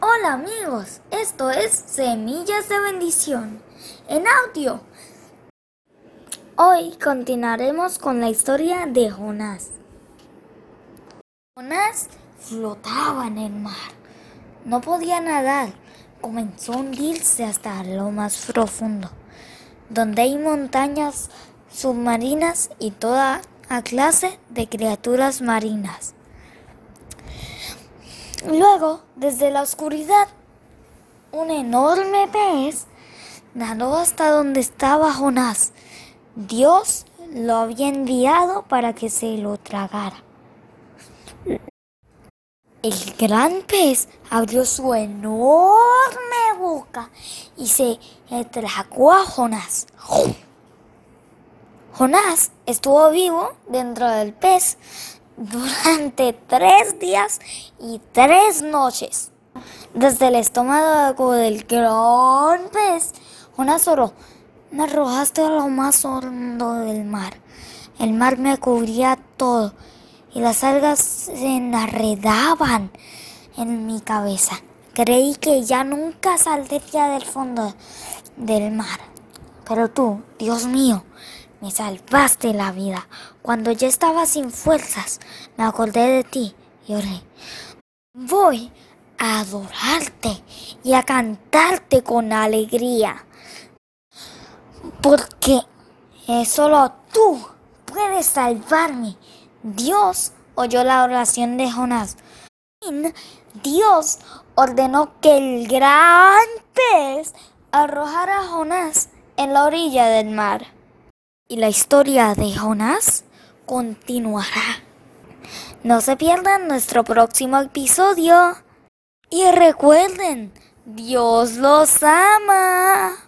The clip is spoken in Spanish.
Hola amigos, esto es Semillas de Bendición en audio. Hoy continuaremos con la historia de Jonás. Jonás flotaba en el mar, no podía nadar, comenzó a hundirse hasta lo más profundo, donde hay montañas submarinas y toda clase de criaturas marinas. Luego, desde la oscuridad, un enorme pez nadó hasta donde estaba Jonás. Dios lo había enviado para que se lo tragara. El gran pez abrió su enorme boca y se tragó a Jonás. Jonás estuvo vivo dentro del pez durante tres días y tres noches. Desde el estómago del gran pez, Jonás oró, me arrojaste a lo más hondo del mar. El mar me cubría todo y las algas se enredaban en mi cabeza. Creí que ya nunca saldría del fondo del mar. Pero tú, Dios mío, me salvaste la vida. Cuando ya estaba sin fuerzas, me acordé de ti y oré. Voy a adorarte y a cantarte con alegría. Porque solo tú puedes salvarme. Dios oyó la oración de Jonás. Dios ordenó que el gran pez arrojara a Jonás en la orilla del mar y la historia de Jonás continuará. No se pierdan nuestro próximo episodio. Y recuerden, Dios los ama.